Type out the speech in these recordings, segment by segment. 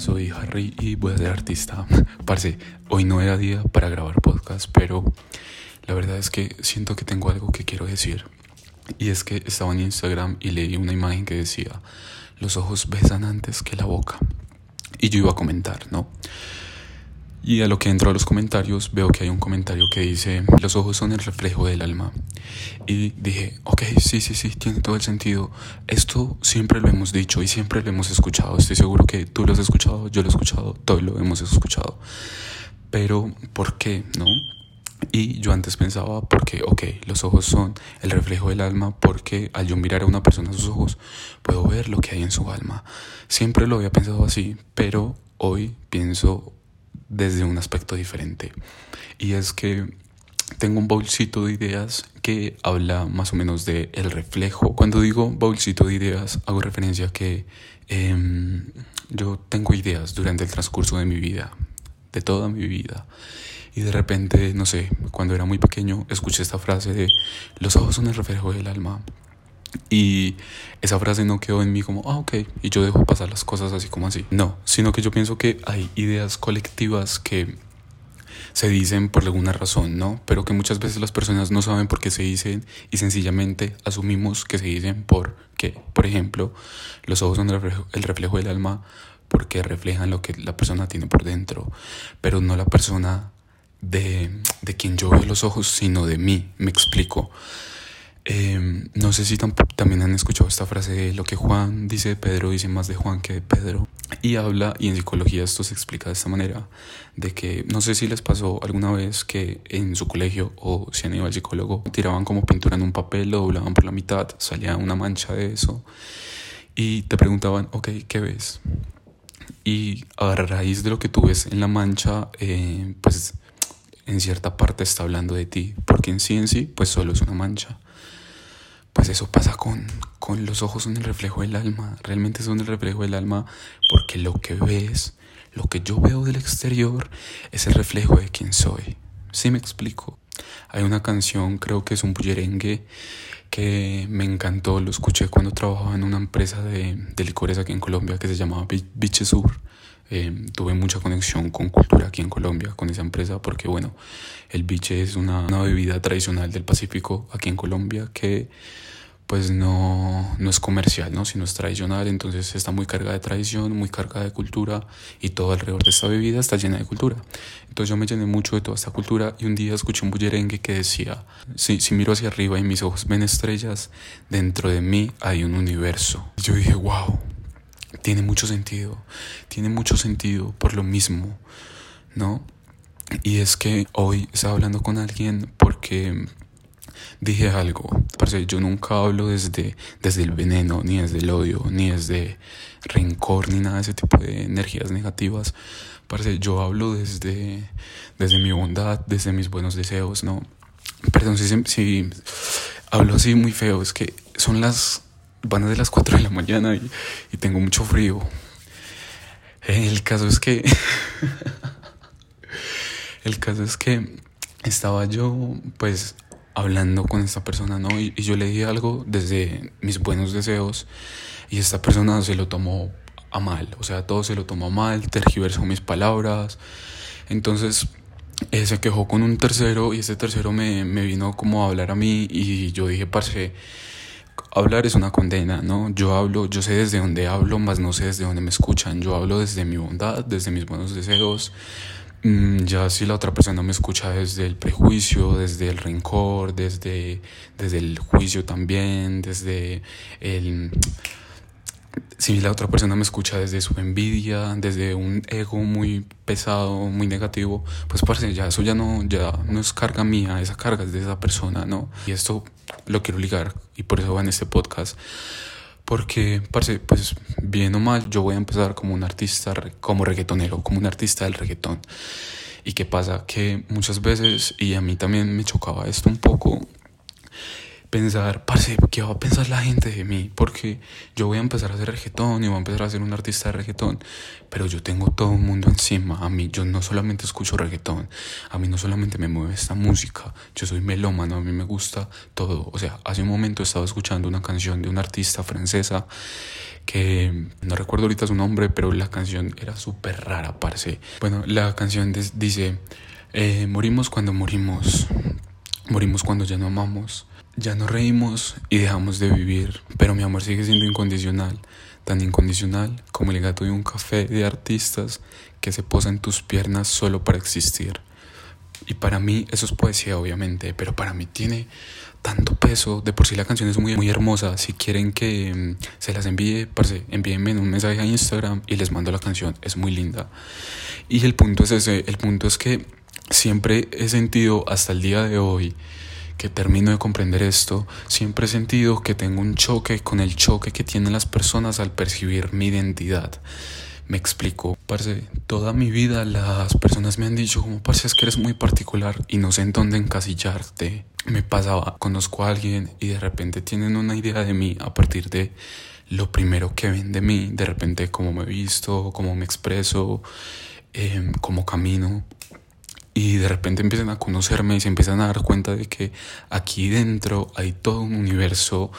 Soy Harry y voy a ser artista. Parce, hoy no era día para grabar podcast, pero la verdad es que siento que tengo algo que quiero decir. Y es que estaba en Instagram y leí una imagen que decía, los ojos besan antes que la boca. Y yo iba a comentar, ¿no? Y a lo que entro a los comentarios veo que hay un comentario que dice, los ojos son el reflejo del alma. Y dije, ok, sí, sí, sí, tiene todo el sentido. Esto siempre lo hemos dicho y siempre lo hemos escuchado. Estoy seguro que tú lo has escuchado, yo lo he escuchado, todos lo hemos escuchado. Pero, ¿por qué? ¿No? Y yo antes pensaba, porque, ok, los ojos son el reflejo del alma, porque al yo mirar a una persona a sus ojos, puedo ver lo que hay en su alma. Siempre lo había pensado así, pero hoy pienso desde un aspecto diferente. Y es que tengo un bolsito de ideas que habla más o menos de el reflejo. Cuando digo bolsito de ideas, hago referencia a que em, yo tengo ideas durante el transcurso de mi vida, de toda mi vida. Y de repente, no sé, cuando era muy pequeño, escuché esta frase de los ojos son el reflejo del alma. Y esa frase no quedó en mí como, ah, ok, y yo dejo pasar las cosas así como así. No, sino que yo pienso que hay ideas colectivas que se dicen por alguna razón, ¿no? Pero que muchas veces las personas no saben por qué se dicen y sencillamente asumimos que se dicen por qué. Por ejemplo, los ojos son el reflejo, el reflejo del alma porque reflejan lo que la persona tiene por dentro, pero no la persona de, de quien yo veo los ojos, sino de mí, me explico. Em, no sé si también han escuchado esta frase de lo que Juan dice de Pedro dice más de Juan que de Pedro. Y habla, y en psicología esto se explica de esta manera, de que no sé si les pasó alguna vez que en su colegio o si han ido al psicólogo, tiraban como pintura en un papel, lo doblaban por la mitad, salía una mancha de eso y te preguntaban, ok, ¿qué ves? Y a raíz de lo que tú ves en la mancha, eh, pues en cierta parte está hablando de ti, porque en sí en sí, pues solo es una mancha pues eso pasa con, con los ojos son el reflejo del alma, realmente son el reflejo del alma porque lo que ves, lo que yo veo del exterior es el reflejo de quién soy. ¿Sí me explico? Hay una canción, creo que es un bullerengue, que me encantó, lo escuché cuando trabajaba en una empresa de, de licores aquí en Colombia que se llamaba Biche Sur. Eh, tuve mucha conexión con cultura aquí en Colombia, con esa empresa, porque bueno, el biche es una, una bebida tradicional del Pacífico aquí en Colombia que pues no, no es comercial, ¿no? sino es tradicional, entonces está muy cargada de tradición, muy cargada de cultura y todo alrededor de esta bebida está llena de cultura. Entonces yo me llené mucho de toda esta cultura y un día escuché un bullerengue que decía, si, si miro hacia arriba y mis ojos ven estrellas, dentro de mí hay un universo. Y yo dije, wow, tiene mucho sentido, tiene mucho sentido por lo mismo, ¿no? Y es que hoy estaba hablando con alguien porque dije algo. Parce, yo nunca hablo desde, desde el veneno, ni desde el odio, ni desde rencor, ni nada de ese tipo de energías negativas. Parce, yo hablo desde, desde mi bondad, desde mis buenos deseos, ¿no? Perdón si, si hablo así muy feo, es que son las, van a de las 4 de la mañana y, y tengo mucho frío. El caso es que... el caso es que estaba yo, pues, hablando con esta persona, ¿no? Y, yo le dije algo desde mis buenos deseos y esta persona se lo tomó a mal, o sea, todo se lo tomó mal, tergiversó mis palabras. Entonces, él se quejó con un tercero y ese tercero me, me vino como a hablar a mí y yo dije, parce, hablar es una condena, ¿no? Yo hablo, yo sé desde dónde hablo, más no sé desde dónde me escuchan. Yo hablo desde mi bondad, desde mis buenos deseos, Mm, ya si la otra persona me escucha desde el prejuicio, desde el rencor, desde, desde el juicio también, desde el... Si la otra persona me escucha desde su envidia, desde un ego muy pesado, muy negativo, pues parce, ya eso ya no, ya no es carga mía, esa carga es de esa persona, ¿no? Y esto lo quiero ligar y por eso va en este podcast porque, parce, pues bien o mal, yo voy a empezar como un artista, como reggaetonero, como un artista del reggaetón. ¿Y qué pasa? Que muchas veces, y a mí también me chocaba esto un poco, pensar, parce, ¿qué va a pensar la gente de mí? Porque yo voy a empezar a hacer reggaetón y voy a empezar a ser un artista de reggaetón, pero yo tengo todo un mundo encima. A mí, yo no solamente escucho reggaetón, a mí no solamente me mueve esta música, yo soy melómano, a mí me gusta todo. O sea, hace un momento estaba escuchando una canción de una artista francesa que no recuerdo ahorita su nombre, pero la canción era súper rara, parce. Bueno, la canción dice, eh, morimos cuando morimos, morimos cuando ya no amamos ya no reímos y dejamos de vivir, pero mi amor sigue siendo incondicional, tan incondicional como el gato de un café de artistas que se posa en tus piernas solo para existir. Y para mí eso es poesía, obviamente, pero para mí tiene tanto peso. De por sí la canción es muy, muy hermosa. Si quieren que mm, se las envíe, parce, envíenme un mensaje a Instagram y les mando la canción. Es muy linda. Y el punto es ese, el punto es que siempre he sentido hasta el día de hoy que termino de comprender esto, siempre he sentido que tengo un choque con el choque que tienen las personas al percibir mi identidad. Me explico, parce, toda mi vida las personas me han dicho como, parce, es que eres muy particular y no sé en dónde encasillarte. Me pasaba, conozco a alguien y de repente tienen una idea de mí a partir de lo primero que ven de mí, de repente cómo me he visto, cómo me expreso, eh, cómo camino y de repente empiezan a conocerme y se empiezan a dar cuenta de que aquí dentro hay todo un universo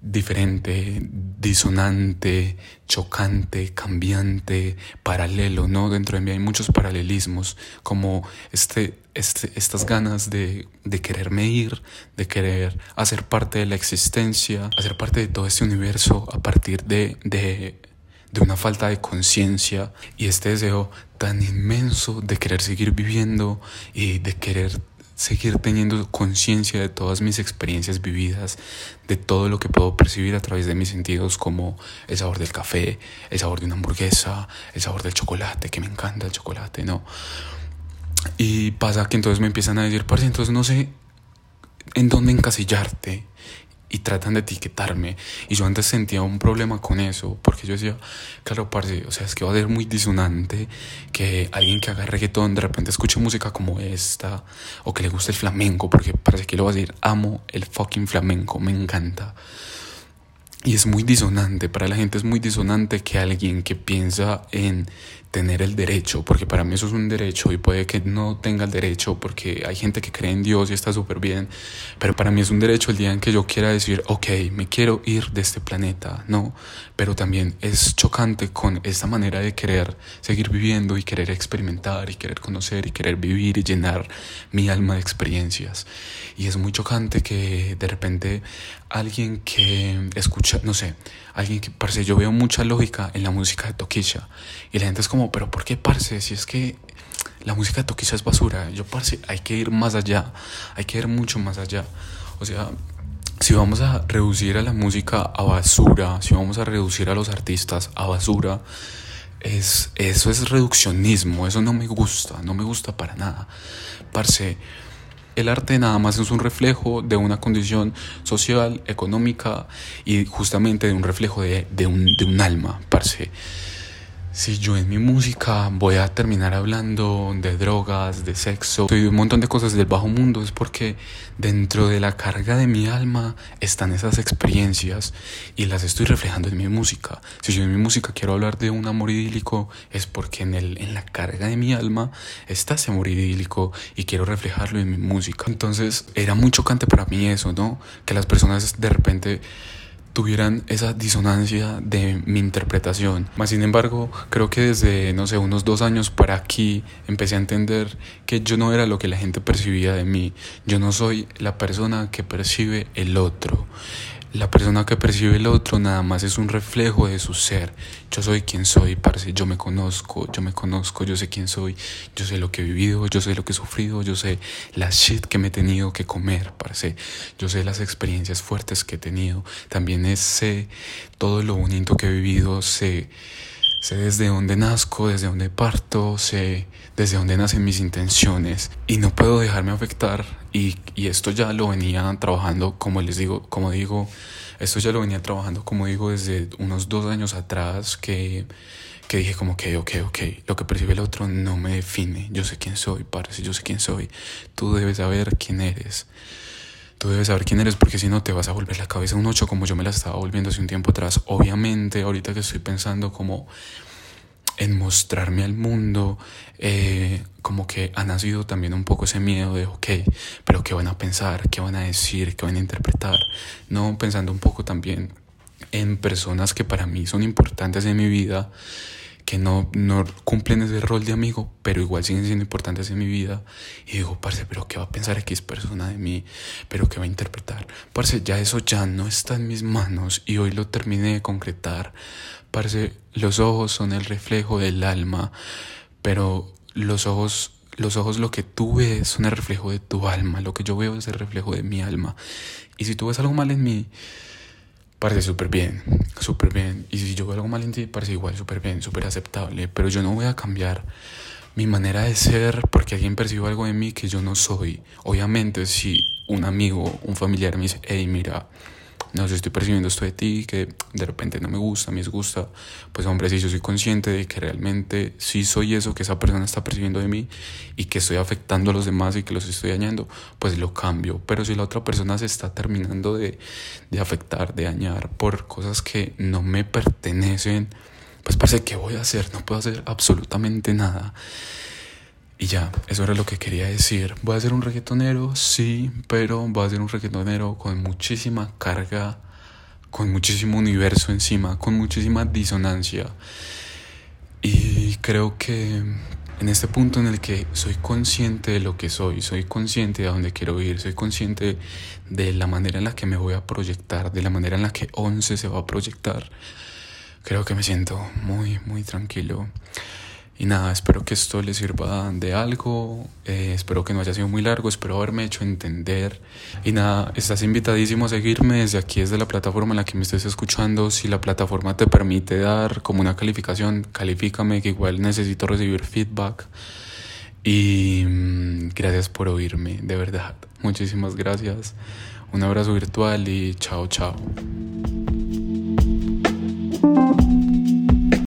diferente, disonante, chocante, cambiante, paralelo, ¿no? Dentro de mí hay muchos paralelismos, como este, este, estas ganas de, de quererme ir, de querer hacer parte de la existencia, hacer parte de todo este universo a partir de, de de una falta de conciencia y este deseo tan inmenso de querer seguir viviendo y de querer seguir teniendo conciencia de todas mis experiencias vividas, de todo lo que puedo percibir a través de mis sentidos, como el sabor del café, el sabor de una hamburguesa, el sabor del chocolate, que me encanta el chocolate, ¿no? Y pasa que entonces me empiezan a decir, parce, entonces no sé en dónde encasillarte y tratan de etiquetarme. Y yo antes sentía un problema con eso, porque yo decía, claro, parce, o sea, es que va a ser muy disonante que alguien que haga reggaetón de repente escuche música como esta, o que le guste el flamenco, porque parece que lo va a decir, amo el fucking flamenco, me encanta. Y es muy disonante, para la gente es muy disonante que alguien que piensa en tener el derecho, porque para mí eso es un derecho y puede que no tenga el derecho porque hay gente que cree en Dios y está súper bien, pero para mí es un derecho el día en que yo quiera decir, ok, me quiero ir de este planeta, no, pero también es chocante con esta manera de querer seguir viviendo y querer experimentar y querer conocer y querer vivir y llenar mi alma de experiencias. Y es muy chocante que de repente alguien que escucha, no sé, alguien que, parece yo veo mucha lógica en la música de Toquisha y la gente es como, pero ¿por qué, parce? Si es que la música de Toquilla es basura. Yo, parce, hay que ir más allá. Hay que ir mucho más allá. O sea, si vamos a reducir a la música a basura, si vamos a reducir a los artistas a basura, es, eso es reduccionismo. Eso no me gusta. No me gusta para nada. Parce. El arte nada más es un reflejo de una condición social, económica y justamente de un reflejo de, un, de un alma, parce. Si yo en mi música voy a terminar hablando de drogas, de sexo de un montón de cosas del bajo mundo, es porque dentro de la carga de mi alma están esas experiencias y las estoy reflejando en mi música. Si yo en mi música quiero hablar de un amor idílico, es porque en, el, en la carga de mi alma está ese amor idílico y quiero reflejarlo en mi música. Entonces era muy chocante para mí eso, ¿no? Que las personas de repente tuvieran esa disonancia de mi interpretación. Más sin embargo, creo que desde, no sé, unos dos años para aquí empecé a entender que yo no era lo que la gente percibía de mí. Yo no soy la persona que percibe el otro. La persona que percibe el otro nada más es un reflejo de su ser. Yo soy quien soy, parce. Yo me conozco, yo me conozco, yo sé quién soy, yo sé lo que he vivido, yo sé lo que he sufrido, yo sé la shit que me he tenido que comer, parce. Yo sé las experiencias fuertes que he tenido. También sé todo lo bonito que he vivido, sé Sé desde dónde nazco, desde dónde parto, sé desde dónde nacen mis intenciones y no puedo dejarme afectar y, esto ya lo venía trabajando, como les digo, como digo, esto ya lo venía trabajando, como digo, desde unos dos años atrás que, que dije como que, ok, ok, lo que percibe el otro no me define, yo sé quién soy, parece, yo sé quién soy, tú debes saber quién eres. Tú debes saber quién eres porque si no te vas a volver la cabeza un 8 como yo me la estaba volviendo hace un tiempo atrás. Obviamente, ahorita que estoy pensando como en mostrarme al mundo, eh, como que ha nacido también un poco ese miedo de, ok, pero ¿qué van a pensar? ¿Qué van a decir? ¿Qué van a interpretar? No, pensando un poco también en personas que para mí son importantes en mi vida, que no, no cumplen ese rol de amigo, pero igual siguen siendo importantes en mi vida. Y digo, parce, pero ¿qué va a pensar X persona de mí? ¿Pero qué va a interpretar? Parce, ya eso ya no está en mis manos y hoy lo terminé de concretar. Parce, los ojos son el reflejo del alma, pero los ojos los ojos lo que tú ves son el reflejo de tu alma, lo que yo veo es el reflejo de mi alma. Y si tú ves algo mal en mí, parece súper bien, súper bien. Y si yo veo algo mal en ti, parece igual súper bien, súper aceptable. Pero yo no voy a cambiar mi manera de ser porque alguien percibe algo en mí que yo no soy. Obviamente, si un amigo, un familiar me dice, hey, mira, no sé, estoy percibiendo esto de ti que de repente no me gusta, me disgusta, pues hombre, si yo soy consciente de que realmente sí soy eso que esa persona está percibiendo de mí y que estoy afectando a los demás y que los estoy dañando, pues lo cambio. Pero si la otra persona se está terminando de, de afectar, de dañar por cosas que no me pertenecen, pues parece que voy a hacer, no puedo hacer absolutamente nada. Y ya, eso era lo que quería decir. Voy a ser un reggaetonero, sí, pero voy a ser un reggaetonero con muchísima carga, con muchísimo universo encima, con muchísima disonancia. Y creo que en este punto en el que soy consciente de lo que soy, soy consciente de a dónde quiero ir, soy consciente de la manera en la que me voy a proyectar, de la manera en la que Once se va a proyectar, creo que me siento muy, muy tranquilo. Y nada, espero que esto les sirva de algo, eh, espero que no haya sido muy largo, espero haberme hecho entender. Y nada, estás invitadísimo a seguirme desde aquí, desde la plataforma en la que me estés escuchando. Si la plataforma te permite dar como una calificación, califícame, que igual necesito recibir feedback. Y mm, gracias por oírme, de verdad. Muchísimas gracias. Un abrazo virtual y chao, chao.